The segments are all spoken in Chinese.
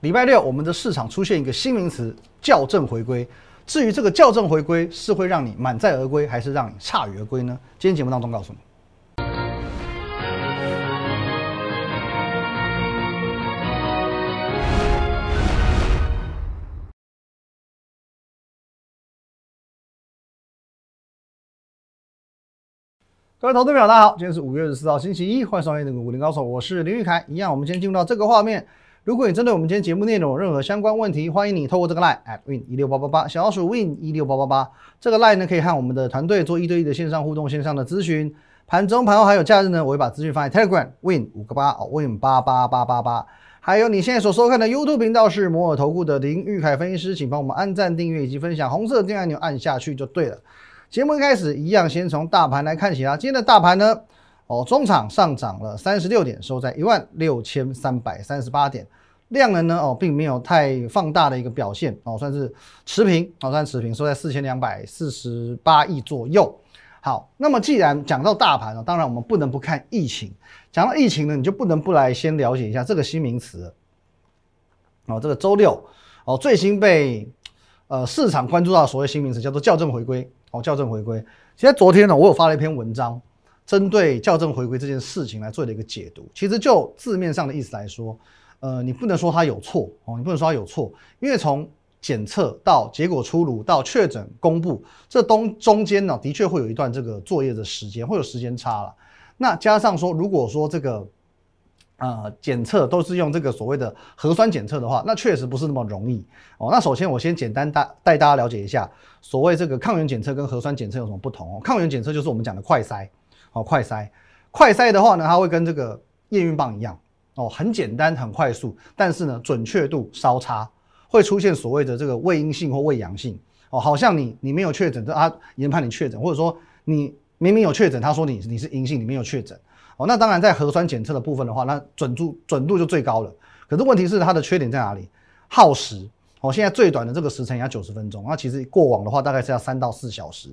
礼拜六我们的市场出现一个新名词——校正回归。至于这个校正回归是会让你满载而归，还是让你铩羽而归呢？今天节目当中告诉你。各位投资朋友，大家好，今天是五月十四号，星期一，欢迎收看这个武林高手，我是林玉凯。一样，我们先进入到这个画面。如果你针对我们今天节目内容有任何相关问题，欢迎你透过这个 line at win 一六八八八小老鼠 win 一六八八八这个 line 呢，可以和我们的团队做一对一的线上互动、线上的咨询。盘中、盘后还有假日呢，我会把资讯放在 Telegram win 五个八哦，win 八八八八八。还有你现在所收看的 YouTube 频道是摩尔投顾的林玉凯分析师，请帮我们按赞、订阅以及分享，红色的订阅按钮按下去就对了。节目一开始一样，先从大盘来看起啊。今天的大盘呢，哦，中场上涨了三十六点，收在一万六千三百三十八点。量能呢，哦，并没有太放大的一个表现，哦，算是持平，哦，算持平，收在四千两百四十八亿左右。好，那么既然讲到大盘了，当然我们不能不看疫情。讲到疫情呢，你就不能不来先了解一下这个新名词。哦，这个周六，哦，最新被呃市场关注到所谓新名词，叫做校正回归。哦，校正回归。其实昨天呢，我有发了一篇文章，针对校正回归这件事情来做了一个解读。其实就字面上的意思来说，呃，你不能说它有错哦，你不能说它有错，因为从检测到结果出炉到确诊公布，这东中间呢，的确会有一段这个作业的时间，会有时间差了。那加上说，如果说这个呃检测都是用这个所谓的核酸检测的话，那确实不是那么容易哦。那首先我先简单带带大家了解一下，所谓这个抗原检测跟核酸检测有什么不同哦？抗原检测就是我们讲的快筛哦，快筛，快筛的话呢，它会跟这个验孕棒一样哦，很简单很快速，但是呢准确度稍差，会出现所谓的这个未阴性或未阳性哦，好像你你没有确诊，他研判你确诊，或者说你明明有确诊，他说你你是阴性，你没有确诊。哦，那当然，在核酸检测的部分的话，那准度准度就最高了。可是问题是它的缺点在哪里？耗时。哦，现在最短的这个时程要九十分钟，那其实过往的话大概是要三到四小时。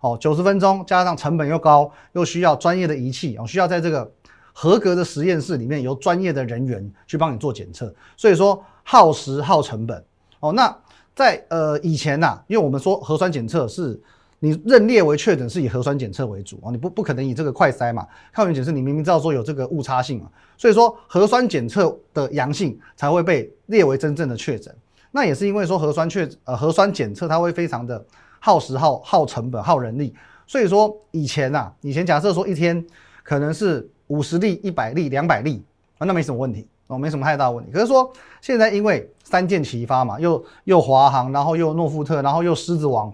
哦，九十分钟加上成本又高，又需要专业的仪器，哦，需要在这个合格的实验室里面由专业的人员去帮你做检测，所以说耗时耗成本。哦，那在呃以前呐，因为我们说核酸检测是。你认列为确诊是以核酸检测为主啊，你不不可能以这个快筛嘛？抗原检测你明明知道说有这个误差性嘛，所以说核酸检测的阳性才会被列为真正的确诊。那也是因为说核酸确呃核酸检测它会非常的耗时耗耗成本耗人力，所以说以前呐，以前假设说一天可能是五十例、一百例、两百例啊，那没什么问题哦，没什么太大问题。可是说现在因为三箭齐发嘛，又又华航，然后又诺富特，然后又狮子王。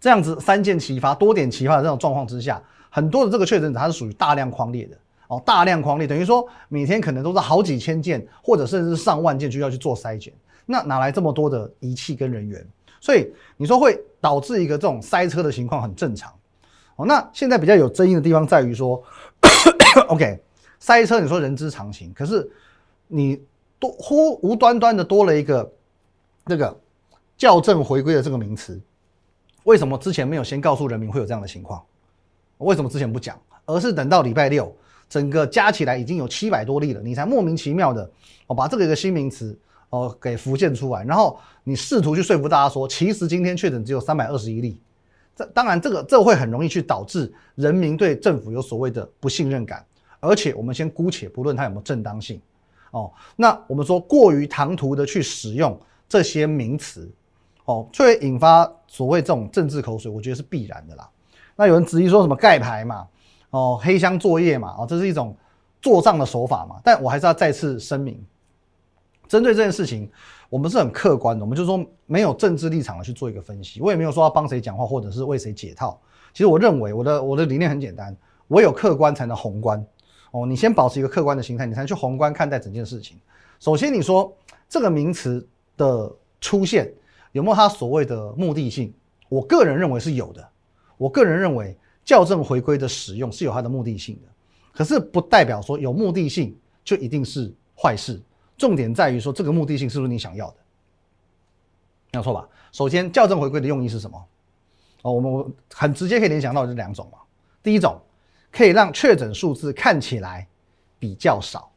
这样子三箭齐发、多点齐发的这种状况之下，很多的这个确诊者他是属于大量框列的哦，大量框列等于说每天可能都是好几千件或者甚至是上万件就要去做筛检，那哪来这么多的仪器跟人员？所以你说会导致一个这种塞车的情况很正常哦。那现在比较有争议的地方在于说，OK，塞车你说人之常情，可是你多忽无端端的多了一个这个校正回归的这个名词。为什么之前没有先告诉人民会有这样的情况？为什么之前不讲，而是等到礼拜六，整个加起来已经有七百多例了，你才莫名其妙的哦把这个一个新名词哦给浮现出来，然后你试图去说服大家说，其实今天确诊只有三百二十一例。这当然这个这会很容易去导致人民对政府有所谓的不信任感，而且我们先姑且不论它有没有正当性哦，那我们说过于唐突的去使用这些名词。哦，就会引发所谓这种政治口水，我觉得是必然的啦。那有人质疑说什么盖牌嘛，哦，黑箱作业嘛，哦，这是一种做账的手法嘛。但我还是要再次声明，针对这件事情，我们是很客观的，我们就说没有政治立场的去做一个分析。我也没有说要帮谁讲话，或者是为谁解套。其实我认为我的我的理念很简单，唯有客观才能宏观。哦，你先保持一个客观的心态，你才能去宏观看待整件事情。首先，你说这个名词的出现。有没有它所谓的目的性？我个人认为是有的。我个人认为校正回归的使用是有它的目的性的，可是不代表说有目的性就一定是坏事。重点在于说这个目的性是不是你想要的？没有错吧？首先，校正回归的用意是什么？哦，我们很直接可以联想到这两种嘛。第一种可以让确诊数字看起来比较少，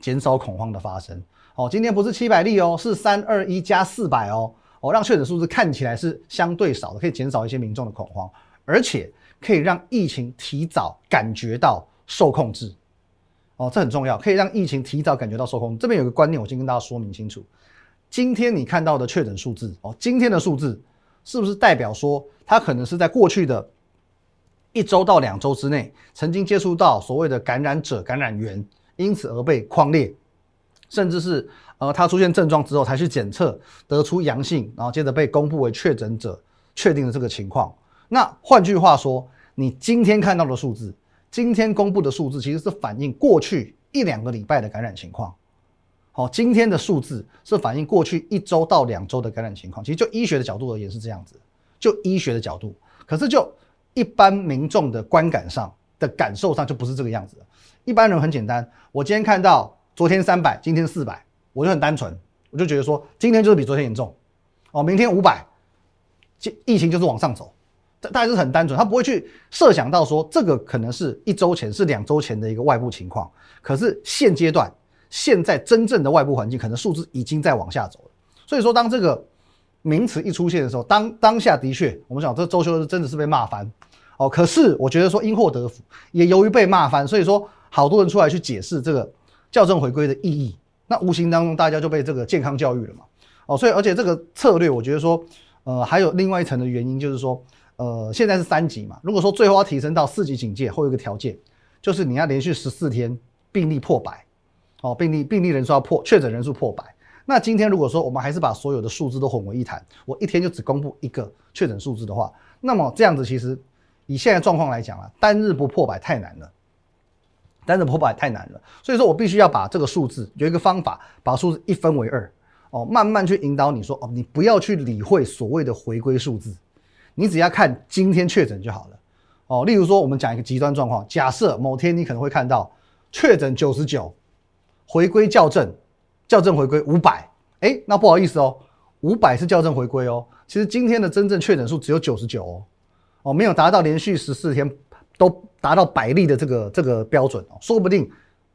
减少恐慌的发生。哦，今天不是七百例哦，是三二一加四百哦，哦，让确诊数字看起来是相对少的，可以减少一些民众的恐慌，而且可以让疫情提早感觉到受控制。哦，这很重要，可以让疫情提早感觉到受控。这边有个观念，我先跟大家说明清楚。今天你看到的确诊数字，哦，今天的数字是不是代表说它可能是在过去的一周到两周之内，曾经接触到所谓的感染者、感染源，因此而被框列，甚至是呃他出现症状之后才去检测得出阳性，然后接着被公布为确诊者，确定的这个情况。那换句话说，你今天看到的数字。今天公布的数字其实是反映过去一两个礼拜的感染情况。好，今天的数字是反映过去一周到两周的感染情况。其实就医学的角度而言是这样子，就医学的角度。可是就一般民众的观感上的感受上就不是这个样子。一般人很简单，我今天看到昨天三百，今天四百，我就很单纯，我就觉得说今天就是比昨天严重。哦，明天五百，疫情就是往上走。大概是很单纯，他不会去设想到说这个可能是一周前、是两周前的一个外部情况。可是现阶段，现在真正的外部环境可能数字已经在往下走了。所以说，当这个名词一出现的时候，当当下的确，我们讲这周休真的是被骂翻哦。可是我觉得说因祸得福，也由于被骂翻，所以说好多人出来去解释这个校正回归的意义。那无形当中大家就被这个健康教育了嘛。哦，所以而且这个策略，我觉得说，呃，还有另外一层的原因就是说。呃，现在是三级嘛。如果说最后要提升到四级警戒，会有一个条件，就是你要连续十四天病例破百，哦，病例病例人数要破，确诊人数破百。那今天如果说我们还是把所有的数字都混为一谈，我一天就只公布一个确诊数字的话，那么这样子其实以现在状况来讲啊，单日不破百太难了，单日破百太难了。所以说我必须要把这个数字有一个方法，把数字一分为二，哦，慢慢去引导你说，哦，你不要去理会所谓的回归数字。你只要看今天确诊就好了，哦，例如说我们讲一个极端状况，假设某天你可能会看到确诊九十九，回归校正，校正回归五百，哎，那不好意思哦，五百是校正回归哦，其实今天的真正确诊数只有九十九哦，哦，没有达到连续十四天都达到百例的这个这个标准哦，说不定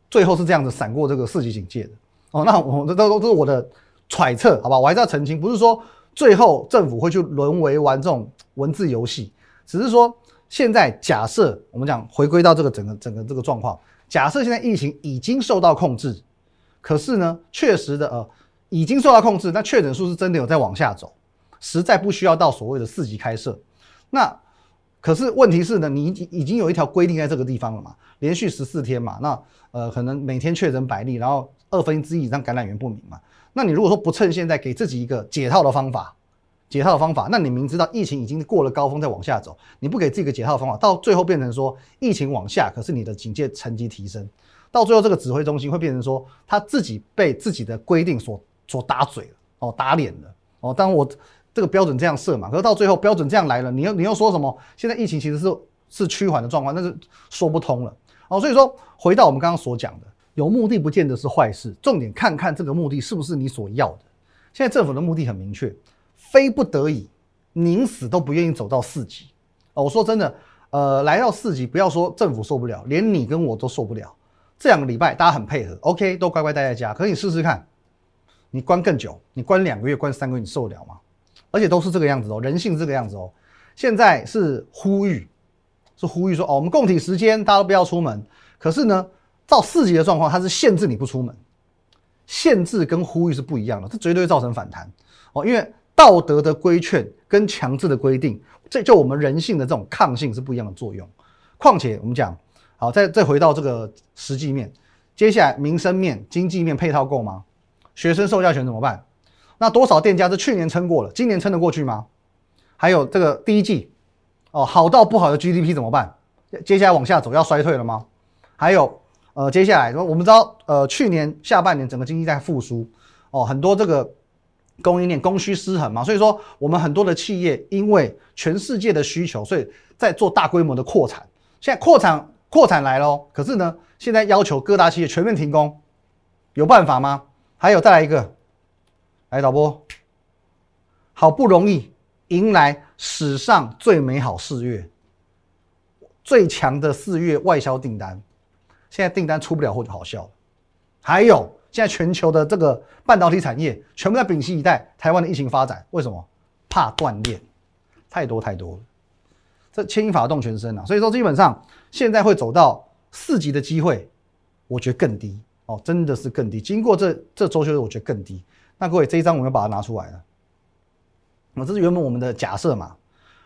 最后是这样子闪过这个四级警戒的。哦，那我这都都是我的揣测，好吧，我还是要澄清，不是说最后政府会去沦为玩这种。文字游戏，只是说现在假设我们讲回归到这个整个整个这个状况，假设现在疫情已经受到控制，可是呢，确实的呃已经受到控制，那确诊数是真的有在往下走，实在不需要到所谓的四级开设。那可是问题是呢，你已经已经有一条规定在这个地方了嘛，连续十四天嘛，那呃可能每天确诊百例，然后二分之一以上感染源不明嘛，那你如果说不趁现在给自己一个解套的方法。解套的方法，那你明知道疫情已经过了高峰，再往下走，你不给自己个解套方法，到最后变成说疫情往下，可是你的警戒层级提升，到最后这个指挥中心会变成说他自己被自己的规定所所打嘴了，哦，打脸了，哦，当我这个标准这样设嘛，可是到最后标准这样来了，你又你又说什么？现在疫情其实是是趋缓的状况，那是说不通了，哦，所以说回到我们刚刚所讲的，有目的不见得是坏事，重点看看这个目的是不是你所要的。现在政府的目的很明确。非不得已，宁死都不愿意走到四级哦。我说真的，呃，来到四级，不要说政府受不了，连你跟我都受不了。这两个礼拜大家很配合，OK，都乖乖待在家。可是你试试看，你关更久，你关两个月、关三个月，你受得了吗？而且都是这个样子哦，人性这个样子哦。现在是呼吁，是呼吁说哦，我们共体时间，大家都不要出门。可是呢，到四级的状况，它是限制你不出门，限制跟呼吁是不一样的，这绝对会造成反弹哦，因为。道德的规劝跟强制的规定，这就我们人性的这种抗性是不一样的作用。况且我们讲，好，再再回到这个实际面，接下来民生面、经济面配套够吗？学生受教权怎么办？那多少店家是去年撑过了，今年撑得过去吗？还有这个第一季，哦，好到不好的 GDP 怎么办？接下来往下走要衰退了吗？还有，呃，接下来说我们知道，呃，去年下半年整个经济在复苏，哦，很多这个。供应链供需失衡嘛，所以说我们很多的企业因为全世界的需求，所以在做大规模的扩产。现在扩产扩产来喽，可是呢，现在要求各大企业全面停工，有办法吗？还有再来一个，来导播，好不容易迎来史上最美好四月，最强的四月外销订单，现在订单出不了货就好笑了。还有现在全球的这个半导体产业全部在屏息以待台湾的疫情发展，为什么？怕断链，太多太多了，这牵一发动全身啊！所以说，基本上现在会走到四级的机会，我觉得更低哦，真的是更低。经过这这周休，我觉得更低。那各位，这一张我们要把它拿出来了。那这是原本我们的假设嘛？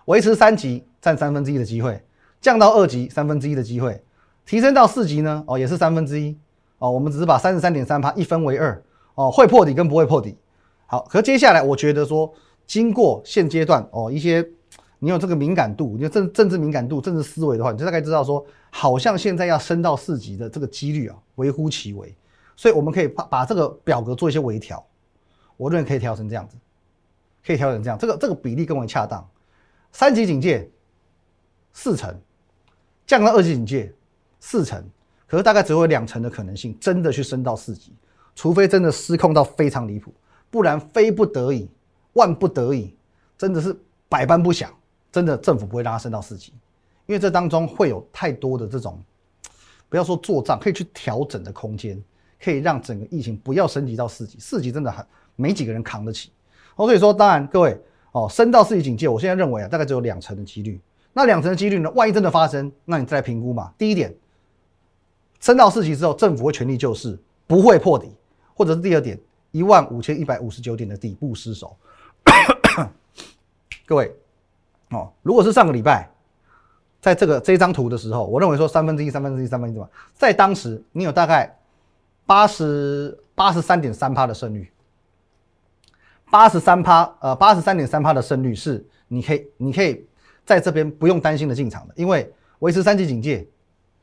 维持三级占三分之一的机会，降到二级三分之一的机会，提升到四级呢？哦，也是三分之一哦。我们只是把三十三点三趴一分为二哦，会破底跟不会破底。好，可接下来我觉得说，经过现阶段哦一些你有这个敏感度，你有政政治敏感度、政治思维的话，你就大概知道说，好像现在要升到四级的这个几率啊，微乎其微。所以我们可以把把这个表格做一些微调，我认为可以调成这样子，可以调整这样，这个这个比例更为恰当。三级警戒四成，降到二级警戒四成，可是大概只有两成的可能性真的去升到四级，除非真的失控到非常离谱，不然非不得已、万不得已，真的是百般不想，真的政府不会让它升到四级，因为这当中会有太多的这种，不要说做账，可以去调整的空间，可以让整个疫情不要升级到四级，四级真的很没几个人扛得起。所以说，当然各位。哦，升到四级警戒，我现在认为啊，大概只有两成的几率。那两成的几率呢？万一真的发生，那你再来评估嘛。第一点，升到四级之后，政府会全力救市，不会破底，或者是第二点，一万五千一百五十九点的底部失守。各位，哦，如果是上个礼拜，在这个这张图的时候，我认为说三分之一、三分之一、三分之一，在当时你有大概八十八十三点三趴的胜率。八十三趴，呃，八十三点三趴的胜率是你可以，你可以在这边不用担心的进场的，因为维持三级警戒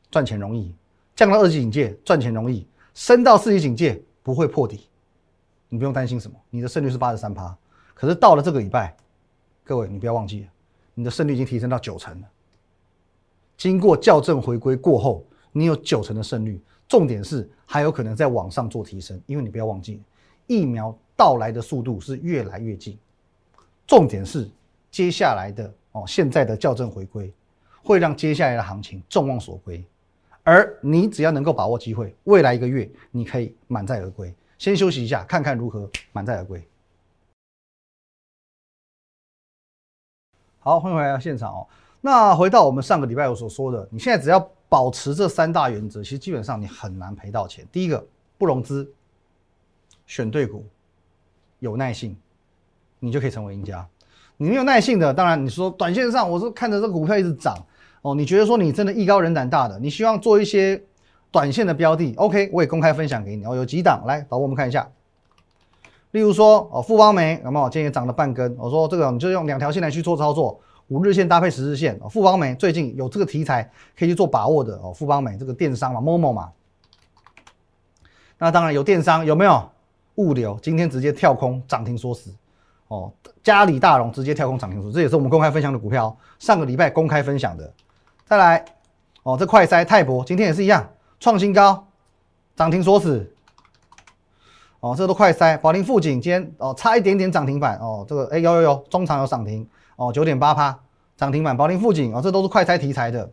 赚钱容易，降到二级警戒赚钱容易，升到四级警戒不会破底，你不用担心什么，你的胜率是八十三趴。可是到了这个礼拜，各位你不要忘记，你的胜率已经提升到九成了。经过校正回归过后，你有九成的胜率，重点是还有可能在往上做提升，因为你不要忘记疫苗。到来的速度是越来越近，重点是接下来的哦，现在的校正回归会让接下来的行情众望所归，而你只要能够把握机会，未来一个月你可以满载而归。先休息一下，看看如何满载而归。好，欢迎回来现场哦。那回到我们上个礼拜我所说的，你现在只要保持这三大原则，其实基本上你很难赔到钱。第一个，不融资，选对股。有耐性，你就可以成为赢家。你没有耐性的，当然你说短线上，我是看着这股票一直涨哦。你觉得说你真的艺高人胆大的，你希望做一些短线的标的，OK，我也公开分享给你哦。有几档来，导我们看一下。例如说哦，富邦煤，那么今天也涨了半根。我说这个你就用两条线来去做操作，五日线搭配十日线。哦富邦煤最近有这个题材可以去做把握的哦。富邦煤这个电商嘛，MOMO 嘛，那当然有电商有没有？物流今天直接跳空涨停锁死，哦，嘉里大荣直接跳空涨停锁，这也是我们公开分享的股票，上个礼拜公开分享的。再来，哦，这快筛泰博今天也是一样创新高，涨停锁死。哦，这都快筛，宝林富锦今天哦差一点点涨停板，哦，这个哎有有有中长有涨停，哦九点八趴涨停板，宝林富锦哦这都是快筛题材的，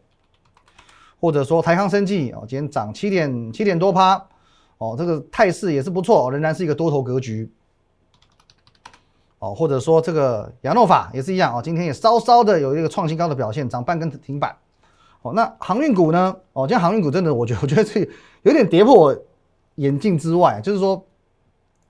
或者说台康生技哦今天涨七点七点多趴。哦，这个态势也是不错，仍然是一个多头格局。哦，或者说这个亚诺法也是一样哦，今天也稍稍的有一个创新高的表现，涨半根停板。哦，那航运股呢？哦，今天航运股真的，我觉得我觉得这有点跌破眼镜之外，就是说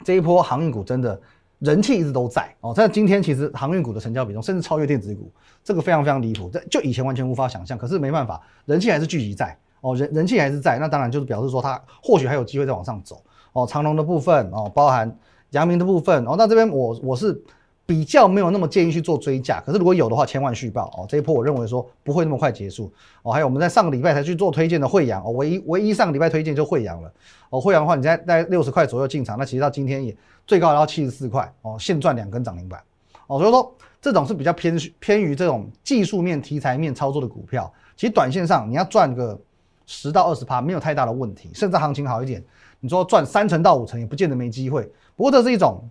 这一波航运股真的人气一直都在。哦，在今天其实航运股的成交比重甚至超越电子股，这个非常非常离谱，这就以前完全无法想象。可是没办法，人气还是聚集在。哦，人人气还是在，那当然就是表示说它或许还有机会再往上走。哦，长隆的部分哦，包含阳明的部分哦，那这边我我是比较没有那么建议去做追加，可是如果有的话，千万续报哦。这一波我认为说不会那么快结束哦。还有我们在上个礼拜才去做推荐的惠阳哦，唯一唯一上个礼拜推荐就惠阳了哦。惠阳的话，你在在六十块左右进场，那其实到今天也最高要七十四块哦，现赚两根涨停板哦。所以说这种是比较偏偏于这种技术面题材面操作的股票，其实短线上你要赚个。十到二十趴没有太大的问题，甚至行情好一点，你说赚三成到五成也不见得没机会。不过这是一种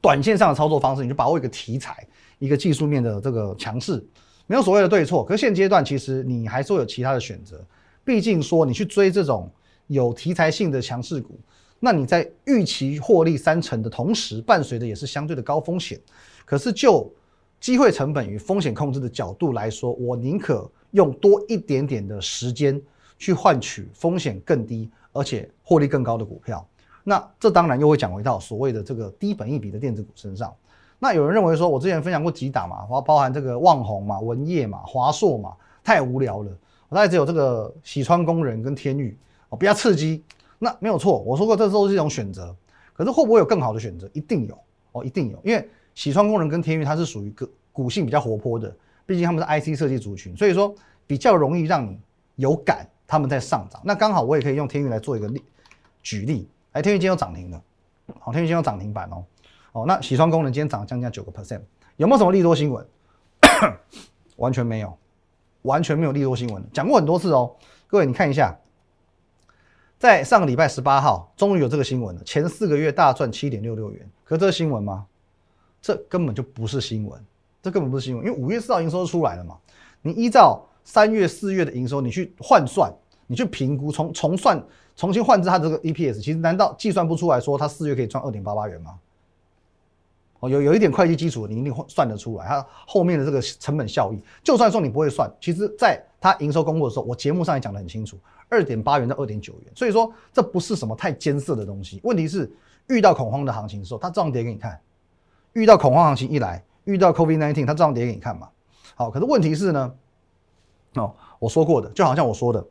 短线上的操作方式，你就把握一个题材、一个技术面的这个强势，没有所谓的对错。可是现阶段其实你还是会有其他的选择，毕竟说你去追这种有题材性的强势股，那你在预期获利三成的同时，伴随的也是相对的高风险。可是就机会成本与风险控制的角度来说，我宁可用多一点点的时间去换取风险更低而且获利更高的股票。那这当然又会讲回到所谓的这个低本益比的电子股身上。那有人认为说，我之前分享过几档嘛，包包含这个旺宏嘛、文业嘛、华硕嘛，太无聊了。我大概只有这个喜川工人跟天域哦，比较刺激。那没有错，我说过这都是一种选择。可是会不会有更好的选择？一定有哦，一定有。因为喜川工人跟天域它是属于个股性比较活泼的，毕竟他们是 IC 设计族群，所以说比较容易让你有感他们在上涨。那刚好我也可以用天域来做一个例举例。哎，天宇今天有涨停了，好，天宇今天有涨停板哦，哦，那洗窗功能今天涨了将近九个 percent，有没有什么利多新闻？完全没有，完全没有利多新闻，讲过很多次哦，各位你看一下，在上个礼拜十八号，终于有这个新闻了，前四个月大赚七点六六元，可这是新闻吗？这根本就不是新闻，这根本不是新闻，因为五月四号营收出来了嘛，你依照三月、四月的营收，你去换算，你去评估，从重算。重新换置它这个 EPS，其实难道计算不出来说它四月可以赚二点八八元吗？哦，有有一点会计基础，你一定算得出来。它后面的这个成本效益，就算说你不会算，其实在它营收公布的时候，我节目上也讲得很清楚，二点八元到二点九元。所以说这不是什么太艰涩的东西。问题是遇到恐慌的行情的时候，它照样跌给你看。遇到恐慌行情一来，遇到 COVID-19，它照样跌给你看嘛。好，可是问题是呢，哦，我说过的，就好像我说的，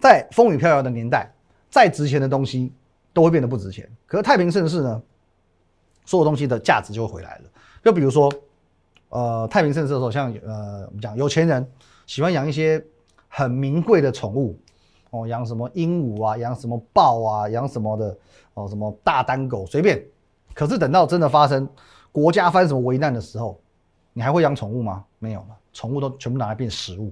在风雨飘摇的年代。再值钱的东西都会变得不值钱，可是太平盛世呢，所有东西的价值就会回来了。就比如说，呃，太平盛世的时候，像呃，我们讲有钱人喜欢养一些很名贵的宠物，哦，养什么鹦鹉啊，养什么豹啊，养什么的，哦，什么大丹狗随便。可是等到真的发生国家发生什么危难的时候，你还会养宠物吗？没有了，宠物都全部拿来变食物。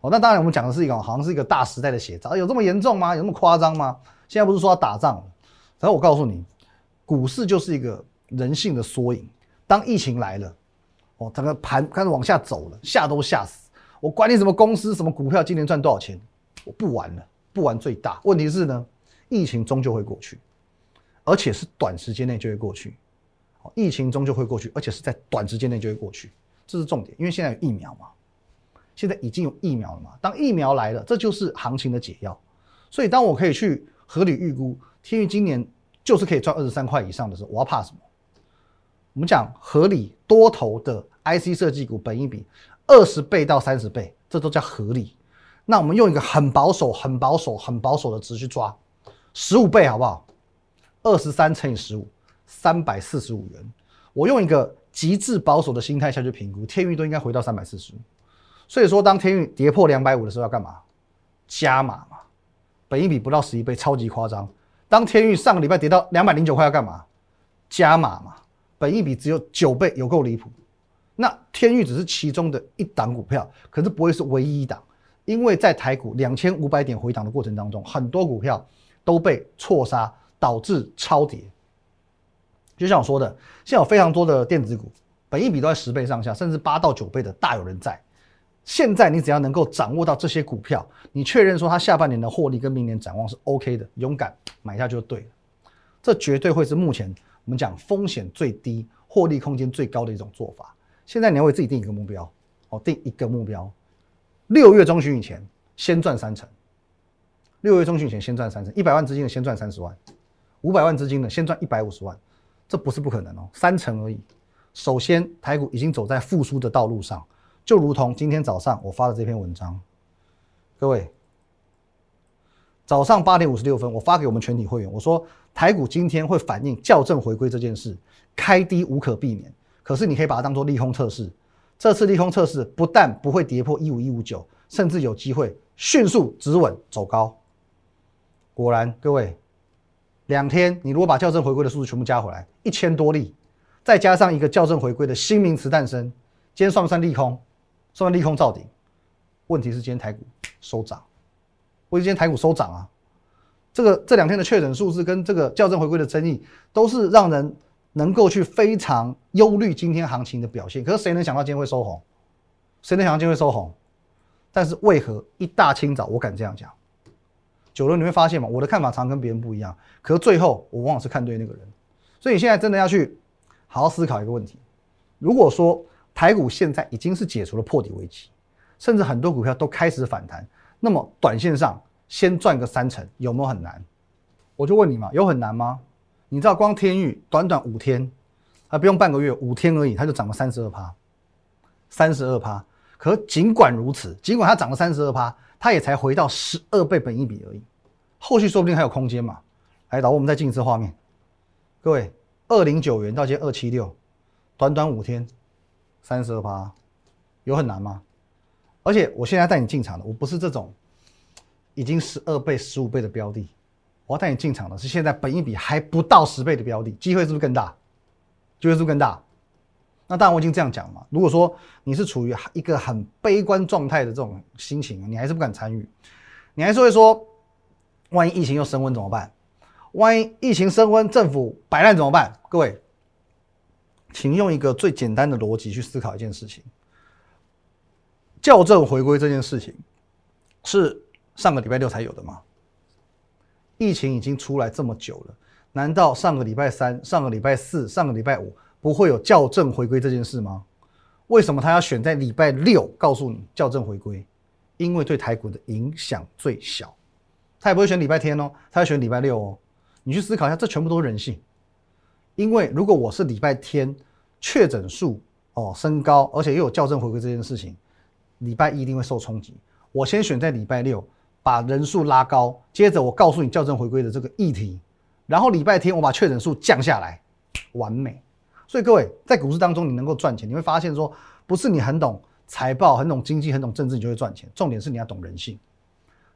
哦，那当然，我们讲的是一个好像是一个大时代的写照，有这么严重吗？有那么夸张吗？现在不是说要打仗了？然后我告诉你，股市就是一个人性的缩影。当疫情来了，哦，整个盘开始往下走了，吓都吓死。我管你什么公司、什么股票，今年赚多少钱，我不玩了，不玩最大。问题是呢，疫情终究会过去，而且是短时间内就会过去。哦，疫情终究会过去，而且是在短时间内就会过去，这是重点，因为现在有疫苗嘛。现在已经有疫苗了嘛？当疫苗来了，这就是行情的解药。所以，当我可以去合理预估天域今年就是可以赚二十三块以上的时候，我要怕什么？我们讲合理多头的 IC 设计股，本一比二十倍到三十倍，这都叫合理。那我们用一个很保守、很保守、很保守的值去抓，十五倍好不好？二十三乘以十五，三百四十五元。我用一个极致保守的心态下去评估，天域都应该回到三百四十五。所以说，当天域跌破两百五的时候要干嘛？加码嘛，本一比不到十一倍，超级夸张。当天域上个礼拜跌到两百零九块要干嘛？加码嘛，本一比只有九倍，有够离谱。那天域只是其中的一档股票，可是不会是唯一一档，因为在台股两千五百点回档的过程当中，很多股票都被错杀，导致超跌。就像我说的，现在有非常多的电子股，本一比都在十倍上下，甚至八到九倍的大有人在。现在你只要能够掌握到这些股票，你确认说它下半年的获利跟明年展望是 OK 的，勇敢买下就对了。这绝对会是目前我们讲风险最低、获利空间最高的一种做法。现在你要为自己定一个目标，哦，定一个目标，六月中旬以前先赚三成。六月中旬以前先赚三成，一百万资金的先赚三十万，五百万资金的先赚一百五十万，这不是不可能哦，三成而已。首先，台股已经走在复苏的道路上。就如同今天早上我发的这篇文章，各位，早上八点五十六分，我发给我们全体会员，我说台股今天会反映校正回归这件事，开低无可避免，可是你可以把它当做利空测试。这次利空测试不但不会跌破一五一五九，甚至有机会迅速止稳走高。果然，各位，两天你如果把校正回归的数字全部加回来，一千多例，再加上一个校正回归的新名词诞生，今天算不算利空？算利空造顶，问题是今天台股收涨，为今天台股收涨啊，这个这两天的确诊数字跟这个校正回归的争议，都是让人能够去非常忧虑今天行情的表现。可是谁能想到今天会收红？谁能想到今天会收红？但是为何一大清早我敢这样讲？久了你会发现嘛，我的看法常跟别人不一样，可是最后我往往是看对那个人。所以你现在真的要去好好思考一个问题：如果说台股现在已经是解除了破底危机，甚至很多股票都开始反弹，那么短线上先赚个三成有没有很难？我就问你嘛，有很难吗？你知道光天域短短五天，还不用半个月，五天而已，它就涨了三十二趴，三十二趴。可尽管如此，尽管它涨了三十二趴，它也才回到十二倍本一比而已，后续说不定还有空间嘛。来，导我们再进一次画面，各位，二零九元到今二七六，短短五天，三十二趴，有很难吗？而且我现在带你进场的，我不是这种已经十二倍、十五倍的标的，我要带你进场的是现在本一比还不到十倍的标的，机会是不是更大？机会是不是更大？那当然，我已经这样讲嘛。如果说你是处于一个很悲观状态的这种心情，你还是不敢参与，你还是会说，万一疫情又升温怎么办？万一疫情升温，政府摆烂怎么办？各位，请用一个最简单的逻辑去思考一件事情：校正回归这件事情是上个礼拜六才有的吗？疫情已经出来这么久了，难道上个礼拜三、上个礼拜四、上个礼拜五？不会有校正回归这件事吗？为什么他要选在礼拜六告诉你校正回归？因为对台股的影响最小。他也不会选礼拜天哦，他要选礼拜六哦。你去思考一下，这全部都是人性。因为如果我是礼拜天确诊数哦升高，而且又有校正回归这件事情，礼拜一定会受冲击。我先选在礼拜六把人数拉高，接着我告诉你校正回归的这个议题，然后礼拜天我把确诊数降下来，完美。所以各位在股市当中，你能够赚钱，你会发现说，不是你很懂财报、很懂经济、很懂政治，你就会赚钱。重点是你要懂人性。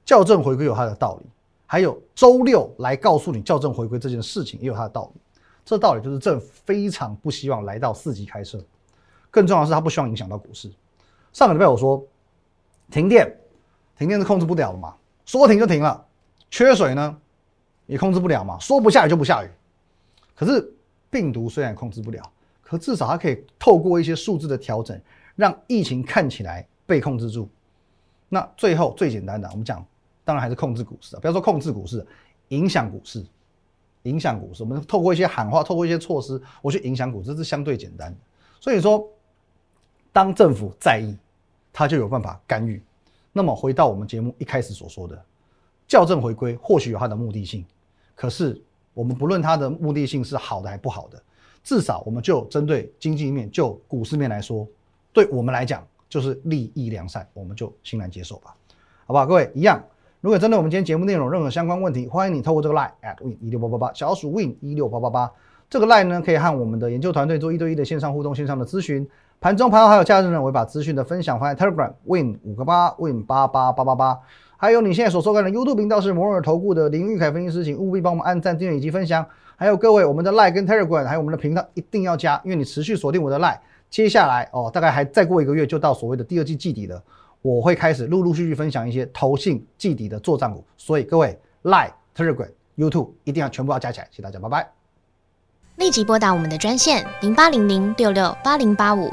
校正回归有它的道理，还有周六来告诉你校正回归这件事情也有它的道理。这道理就是政府非常不希望来到四级开设，更重要的是他不希望影响到股市。上个礼拜我说停电，停电是控制不了的嘛，说停就停了。缺水呢也控制不了嘛，说不下雨就不下雨。可是。病毒虽然控制不了，可至少它可以透过一些数字的调整，让疫情看起来被控制住。那最后最简单的，我们讲，当然还是控制股市啊。不要说控制股市，影响股市，影响股市。我们透过一些喊话，透过一些措施，我去影响股市，这是相对简单的。所以说，当政府在意，他就有办法干预。那么回到我们节目一开始所说的，校正回归或许有它的目的性，可是。我们不论它的目的性是好的还是不好的，至少我们就针对经济面、就股市面来说，对我们来讲就是利益良善，我们就欣然接受吧，好不好？各位一样，如果针对我们今天节目内容任何相关问题，欢迎你透过这个 line at win 一六八八八小鼠 win 一六八八八这个 line 呢，可以和我们的研究团队做一对一的线上互动、线上的咨询。盘中、盘后还有假日呢，我会把资讯的分享放在 Telegram win 五个八 win 八八八八八。还有你现在所收看的 YouTube 频道是摩尔投顾的林玉凯分析师，请务必帮我们按赞、订阅以及分享。还有各位，我们的 Like 跟 Telegram，还有我们的频道一定要加，因为你持续锁定我的 Like，接下来哦，大概还再过一个月就到所谓的第二季季底了，我会开始陆陆续续分享一些投信季底的作战股，所以各位 Line、Telegram、YouTube 一定要全部要加起来，谢谢大家，拜拜。立即拨打我们的专线零八零零六六八零八五。